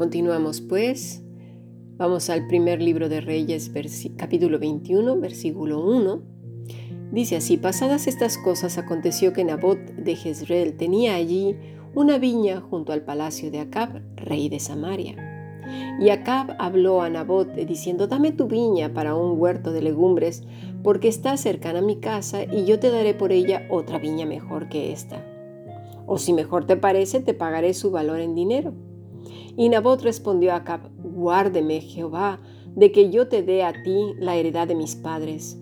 Continuamos pues. Vamos al primer libro de Reyes, capítulo 21, versículo 1. Dice así, pasadas estas cosas aconteció que Nabot de Jezreel tenía allí una viña junto al palacio de Acab, rey de Samaria. Y Acab habló a Nabot diciendo, dame tu viña para un huerto de legumbres, porque está cercana a mi casa y yo te daré por ella otra viña mejor que esta. O si mejor te parece, te pagaré su valor en dinero. Y Nabot respondió a Acab, guárdeme Jehová, de que yo te dé a ti la heredad de mis padres.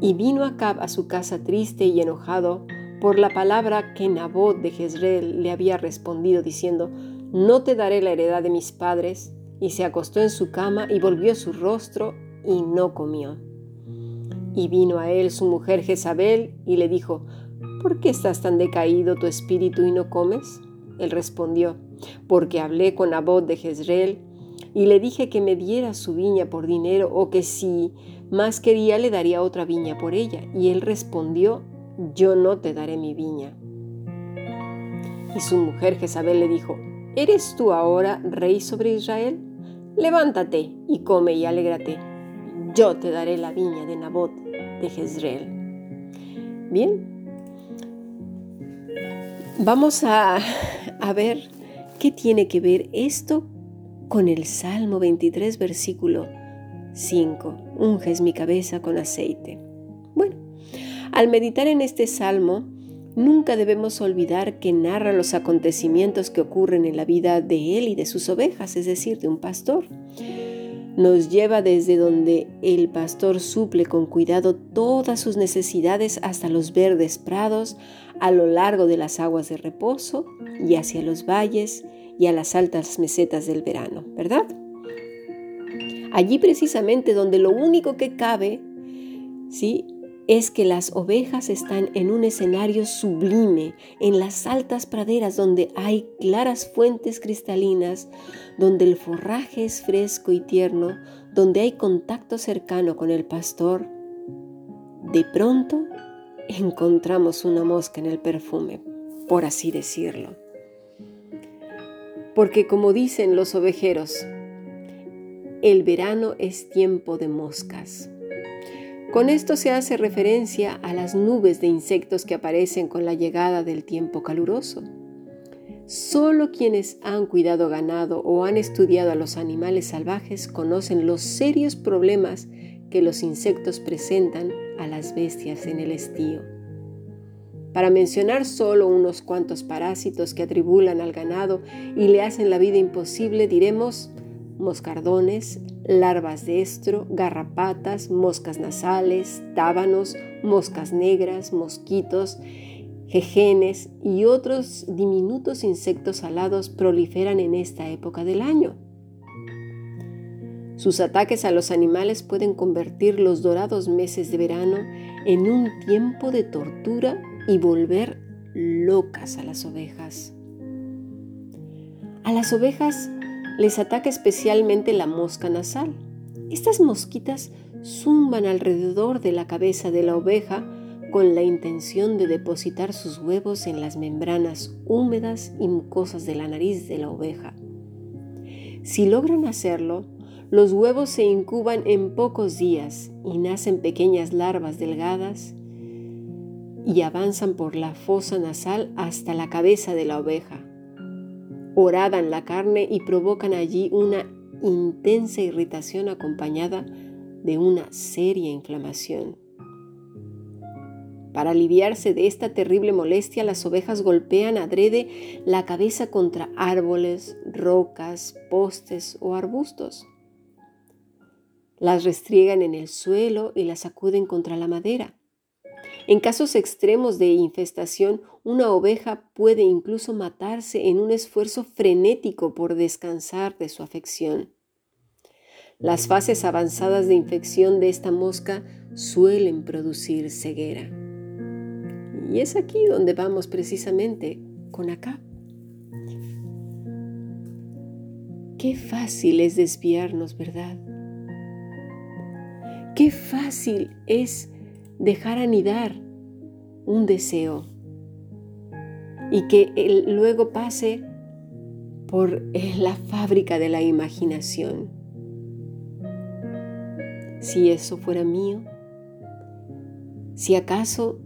Y vino Acab a su casa triste y enojado por la palabra que Nabot de Jezreel le había respondido, diciendo, No te daré la heredad de mis padres. Y se acostó en su cama y volvió su rostro y no comió. Y vino a él su mujer Jezabel y le dijo, ¿Por qué estás tan decaído tu espíritu y no comes? Él respondió, porque hablé con Nabot de Jezreel y le dije que me diera su viña por dinero o que si más quería le daría otra viña por ella. Y él respondió, yo no te daré mi viña. Y su mujer Jezabel le dijo, ¿eres tú ahora rey sobre Israel? Levántate y come y alégrate. Yo te daré la viña de Nabot de Jezreel. Bien, vamos a, a ver qué tiene que ver esto con el Salmo 23, versículo 5. Unges mi cabeza con aceite. Bueno, al meditar en este salmo, nunca debemos olvidar que narra los acontecimientos que ocurren en la vida de él y de sus ovejas, es decir, de un pastor. Nos lleva desde donde el pastor suple con cuidado todas sus necesidades hasta los verdes prados, a lo largo de las aguas de reposo y hacia los valles y a las altas mesetas del verano, ¿verdad? Allí precisamente donde lo único que cabe, ¿sí? Es que las ovejas están en un escenario sublime, en las altas praderas donde hay claras fuentes cristalinas, donde el forraje es fresco y tierno, donde hay contacto cercano con el pastor. De pronto encontramos una mosca en el perfume, por así decirlo porque como dicen los ovejeros, el verano es tiempo de moscas. Con esto se hace referencia a las nubes de insectos que aparecen con la llegada del tiempo caluroso. Solo quienes han cuidado ganado o han estudiado a los animales salvajes conocen los serios problemas que los insectos presentan a las bestias en el estío. Para mencionar solo unos cuantos parásitos que atribulan al ganado y le hacen la vida imposible, diremos moscardones, larvas de estro, garrapatas, moscas nasales, tábanos, moscas negras, mosquitos, jejenes y otros diminutos insectos alados proliferan en esta época del año. Sus ataques a los animales pueden convertir los dorados meses de verano en un tiempo de tortura y volver locas a las ovejas. A las ovejas les ataca especialmente la mosca nasal. Estas mosquitas zumban alrededor de la cabeza de la oveja con la intención de depositar sus huevos en las membranas húmedas y mucosas de la nariz de la oveja. Si logran hacerlo, los huevos se incuban en pocos días y nacen pequeñas larvas delgadas y avanzan por la fosa nasal hasta la cabeza de la oveja. Horadan la carne y provocan allí una intensa irritación acompañada de una seria inflamación. Para aliviarse de esta terrible molestia, las ovejas golpean adrede la cabeza contra árboles, rocas, postes o arbustos. Las restriegan en el suelo y las sacuden contra la madera. En casos extremos de infestación, una oveja puede incluso matarse en un esfuerzo frenético por descansar de su afección. Las fases avanzadas de infección de esta mosca suelen producir ceguera. Y es aquí donde vamos precisamente con acá. Qué fácil es desviarnos, ¿verdad? Qué fácil es dejar anidar un deseo y que él luego pase por la fábrica de la imaginación. Si eso fuera mío, si acaso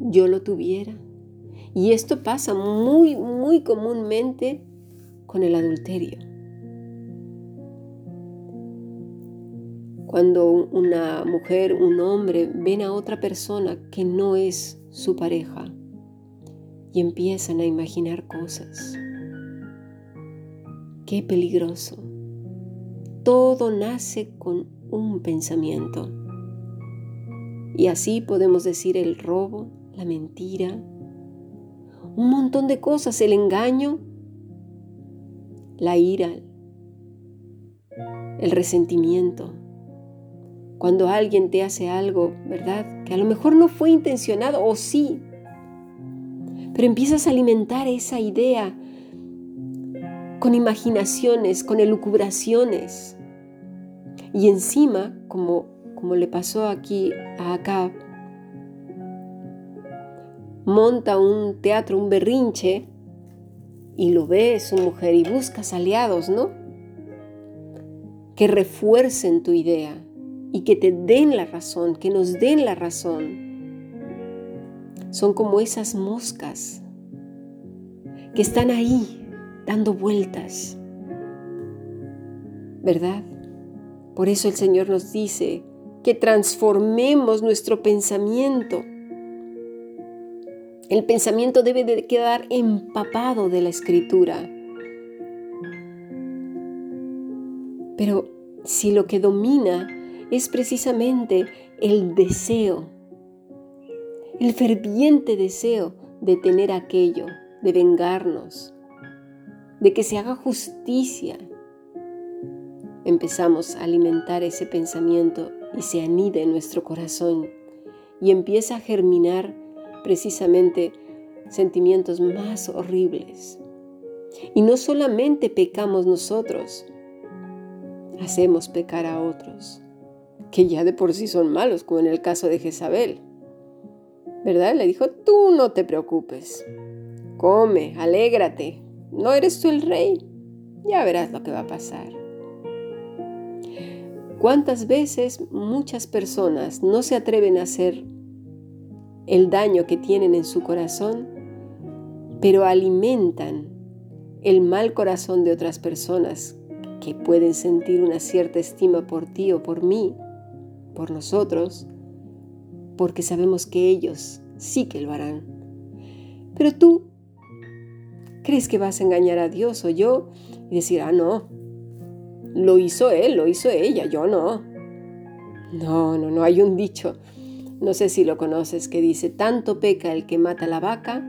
yo lo tuviera. Y esto pasa muy, muy comúnmente con el adulterio. Cuando una mujer, un hombre ven a otra persona que no es su pareja y empiezan a imaginar cosas. Qué peligroso. Todo nace con un pensamiento. Y así podemos decir el robo, la mentira, un montón de cosas, el engaño, la ira, el resentimiento. Cuando alguien te hace algo, ¿verdad? Que a lo mejor no fue intencionado o sí, pero empiezas a alimentar esa idea con imaginaciones, con elucubraciones. Y encima, como, como le pasó aquí a Acab, monta un teatro, un berrinche, y lo ve su mujer y buscas aliados, ¿no? Que refuercen tu idea y que te den la razón, que nos den la razón. Son como esas moscas que están ahí dando vueltas, ¿verdad? Por eso el Señor nos dice que transformemos nuestro pensamiento el pensamiento debe de quedar empapado de la escritura. Pero si lo que domina es precisamente el deseo, el ferviente deseo de tener aquello, de vengarnos, de que se haga justicia, empezamos a alimentar ese pensamiento y se anida en nuestro corazón y empieza a germinar precisamente sentimientos más horribles. Y no solamente pecamos nosotros, hacemos pecar a otros, que ya de por sí son malos, como en el caso de Jezabel. ¿Verdad? Le dijo, tú no te preocupes, come, alégrate, no eres tú el rey, ya verás lo que va a pasar. ¿Cuántas veces muchas personas no se atreven a hacer el daño que tienen en su corazón, pero alimentan el mal corazón de otras personas que pueden sentir una cierta estima por ti o por mí, por nosotros, porque sabemos que ellos sí que lo harán. Pero tú crees que vas a engañar a Dios o yo y decir, ah, no, lo hizo él, lo hizo ella, yo no. No, no, no, hay un dicho no sé si lo conoces, que dice, tanto peca el que mata la vaca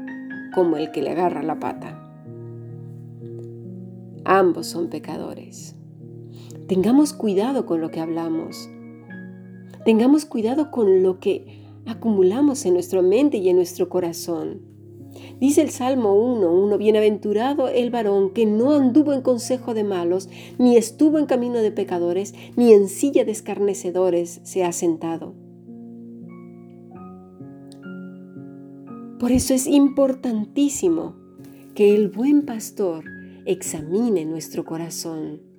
como el que le agarra la pata. Ambos son pecadores. Tengamos cuidado con lo que hablamos. Tengamos cuidado con lo que acumulamos en nuestra mente y en nuestro corazón. Dice el Salmo 1.1, bienaventurado el varón que no anduvo en consejo de malos, ni estuvo en camino de pecadores, ni en silla de escarnecedores se ha sentado Por eso es importantísimo que el buen pastor examine nuestro corazón.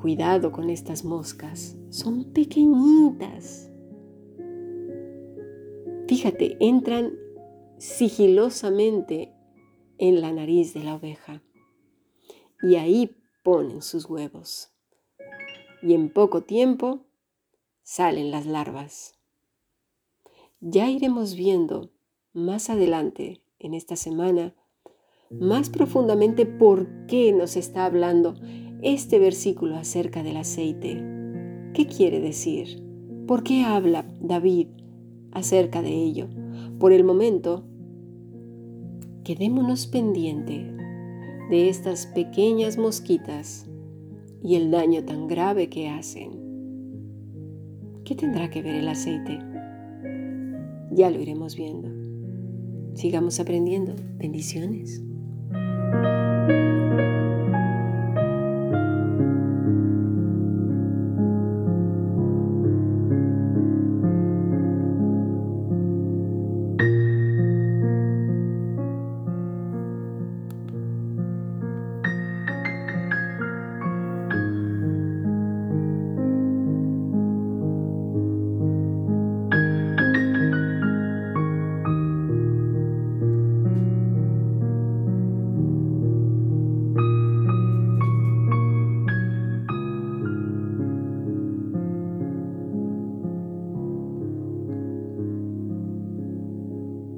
Cuidado con estas moscas, son pequeñitas. Fíjate, entran sigilosamente en la nariz de la oveja y ahí ponen sus huevos. Y en poco tiempo salen las larvas. Ya iremos viendo más adelante en esta semana más profundamente por qué nos está hablando este versículo acerca del aceite. ¿Qué quiere decir? ¿Por qué habla David acerca de ello? Por el momento, quedémonos pendiente de estas pequeñas mosquitas y el daño tan grave que hacen. ¿Qué tendrá que ver el aceite? Ya lo iremos viendo. Sigamos aprendiendo. Bendiciones.